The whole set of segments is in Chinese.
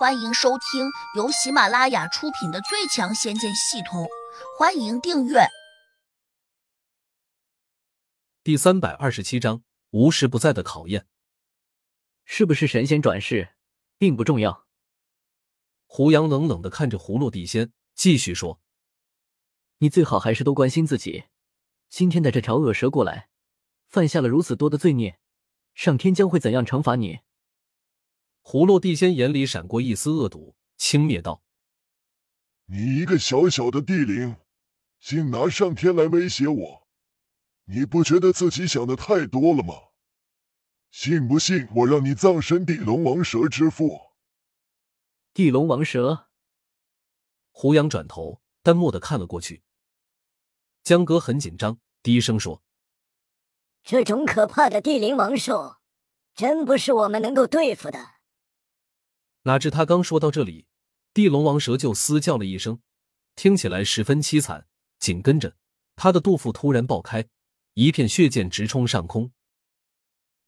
欢迎收听由喜马拉雅出品的《最强仙剑系统》，欢迎订阅。第三百二十七章：无时不在的考验。是不是神仙转世，并不重要。胡杨冷冷的看着胡落地仙，继续说：“你最好还是多关心自己。今天的这条恶蛇过来，犯下了如此多的罪孽，上天将会怎样惩罚你？”胡落地仙眼里闪过一丝恶毒，轻蔑道：“你一个小小的地灵，竟拿上天来威胁我，你不觉得自己想的太多了吗？信不信我让你葬身地龙王蛇之腹？”地龙王蛇。胡杨转头淡漠的看了过去，江哥很紧张，低声说：“这种可怕的地灵王兽，真不是我们能够对付的。”哪知他刚说到这里，地龙王蛇就嘶叫了一声，听起来十分凄惨。紧跟着，他的肚腹突然爆开，一片血溅直冲上空，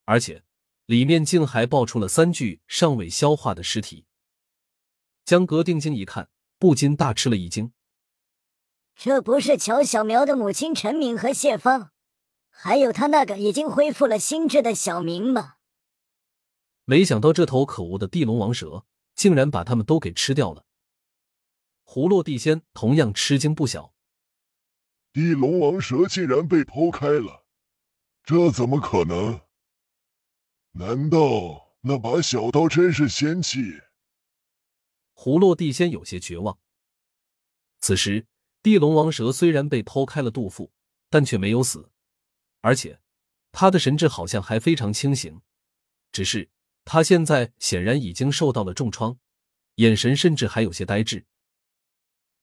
而且里面竟还爆出了三具尚未消化的尸体。江格定睛一看，不禁大吃了一惊：“这不是乔小苗的母亲陈敏和谢芳，还有他那个已经恢复了心智的小明吗？”没想到这头可恶的地龙王蛇竟然把他们都给吃掉了。胡落地仙同样吃惊不小，地龙王蛇竟然被剖开了，这怎么可能？难道那把小刀真是仙器？胡落地仙有些绝望。此时，地龙王蛇虽然被剖开了肚腹，但却没有死，而且他的神智好像还非常清醒，只是。他现在显然已经受到了重创，眼神甚至还有些呆滞。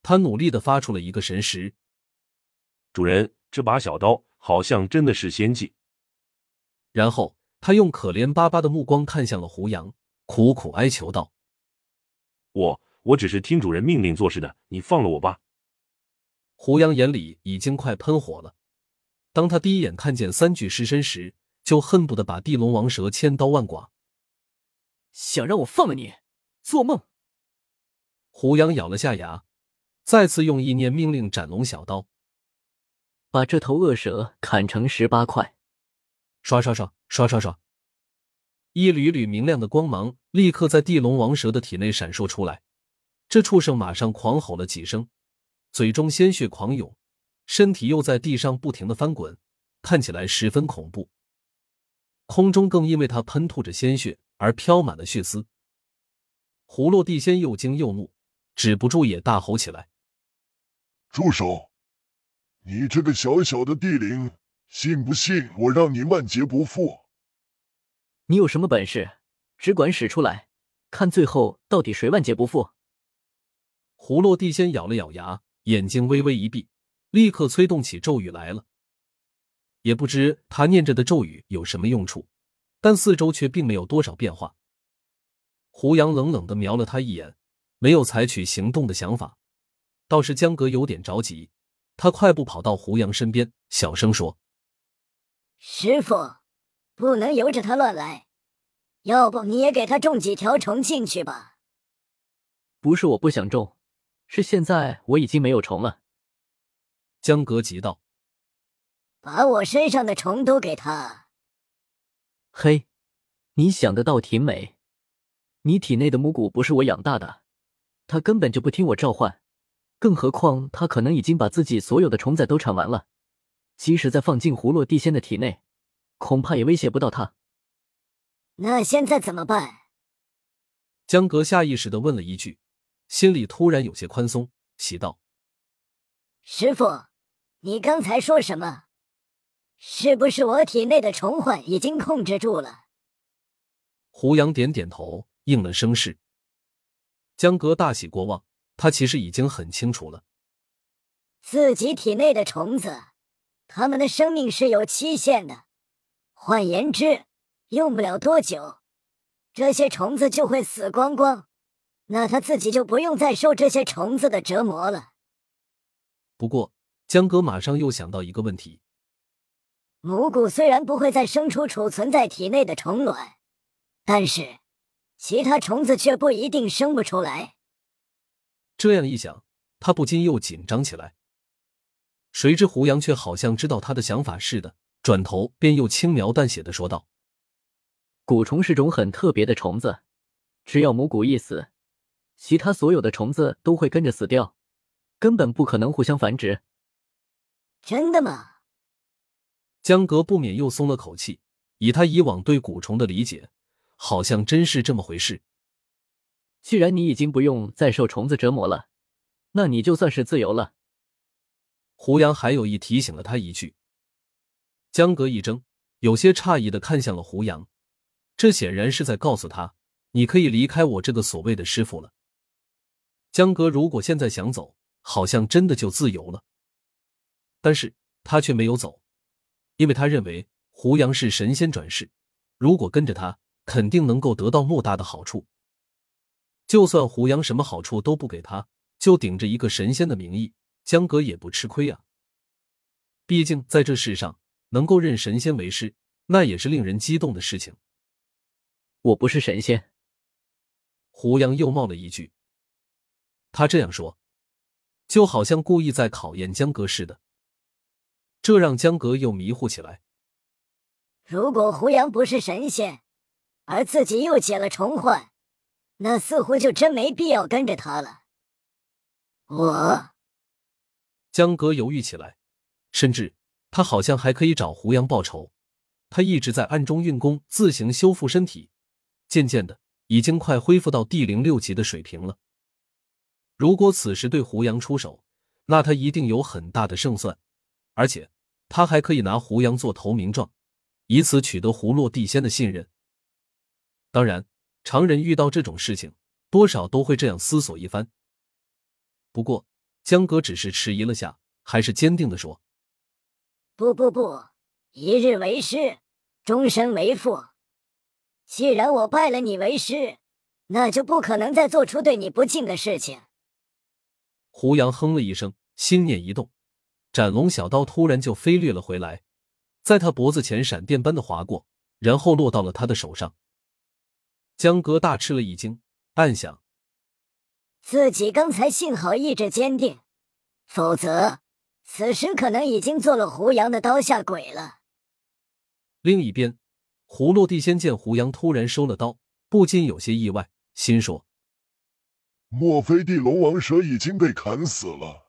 他努力的发出了一个神识：“主人，这把小刀好像真的是仙器。”然后他用可怜巴巴的目光看向了胡杨，苦苦哀求道：“我我只是听主人命令做事的，你放了我吧。”胡杨眼里已经快喷火了。当他第一眼看见三具尸身时，就恨不得把地龙王蛇千刀万剐。想让我放了你？做梦！胡杨咬了下牙，再次用意念命令斩龙小刀，把这头恶蛇砍成十八块。刷刷刷刷刷刷，一缕缕明亮的光芒立刻在地龙王蛇的体内闪烁出来。这畜生马上狂吼了几声，嘴中鲜血狂涌，身体又在地上不停的翻滚，看起来十分恐怖。空中更因为它喷吐着鲜血。而飘满了血丝，葫芦地仙又惊又怒，止不住也大吼起来：“住手！你这个小小的地灵，信不信我让你万劫不复？你有什么本事，只管使出来，看最后到底谁万劫不复！”葫芦地仙咬了咬牙，眼睛微微一闭，立刻催动起咒语来了。也不知他念着的咒语有什么用处。但四周却并没有多少变化。胡杨冷冷的瞄了他一眼，没有采取行动的想法。倒是江格有点着急，他快步跑到胡杨身边，小声说：“师傅，不能由着他乱来，要不你也给他种几条虫进去吧。”“不是我不想种，是现在我已经没有虫了。”江格急道：“把我身上的虫都给他。”嘿，你想的倒挺美。你体内的母蛊不是我养大的，它根本就不听我召唤，更何况它可能已经把自己所有的虫仔都产完了。即使再放进葫芦地仙的体内，恐怕也威胁不到他。那现在怎么办？江格下意识的问了一句，心里突然有些宽松，喜道：“师傅，你刚才说什么？”是不是我体内的虫患已经控制住了？胡杨点点头，应了声是。江哥大喜过望，他其实已经很清楚了，自己体内的虫子，他们的生命是有期限的。换言之，用不了多久，这些虫子就会死光光，那他自己就不用再受这些虫子的折磨了。不过，江哥马上又想到一个问题。母蛊虽然不会再生出储存在体内的虫卵，但是其他虫子却不一定生不出来。这样一想，他不禁又紧张起来。谁知胡杨却好像知道他的想法似的，转头便又轻描淡写的说道：“蛊虫是种很特别的虫子，只要母蛊一死，其他所有的虫子都会跟着死掉，根本不可能互相繁殖。”真的吗？江格不免又松了口气，以他以往对蛊虫的理解，好像真是这么回事。既然你已经不用再受虫子折磨了，那你就算是自由了。胡杨还有意提醒了他一句。江格一怔，有些诧异的看向了胡杨，这显然是在告诉他，你可以离开我这个所谓的师傅了。江格如果现在想走，好像真的就自由了。但是他却没有走，因为他认为胡杨是神仙转世，如果跟着他，肯定能够得到莫大的好处。就算胡杨什么好处都不给他，就顶着一个神仙的名义，江格也不吃亏啊。毕竟在这世上，能够认神仙为师，那也是令人激动的事情。我不是神仙。胡杨又冒了一句，他这样说，就好像故意在考验江格似的。这让江格又迷糊起来。如果胡杨不是神仙，而自己又解了重患，那似乎就真没必要跟着他了。我，江格犹豫起来，甚至他好像还可以找胡杨报仇。他一直在暗中运功，自行修复身体，渐渐的已经快恢复到第零六级的水平了。如果此时对胡杨出手，那他一定有很大的胜算。而且，他还可以拿胡杨做投名状，以此取得胡落地仙的信任。当然，常人遇到这种事情，多少都会这样思索一番。不过，江哥只是迟疑了下，还是坚定的说：“不不不，一日为师，终身为父。既然我拜了你为师，那就不可能再做出对你不敬的事情。”胡杨哼了一声，心念一动。斩龙小刀突然就飞掠了回来，在他脖子前闪电般的划过，然后落到了他的手上。江哥大吃了一惊，暗想：自己刚才幸好意志坚定，否则此时可能已经做了胡杨的刀下鬼了。另一边，葫芦地仙见胡杨突然收了刀，不禁有些意外，心说：莫非地龙王蛇已经被砍死了？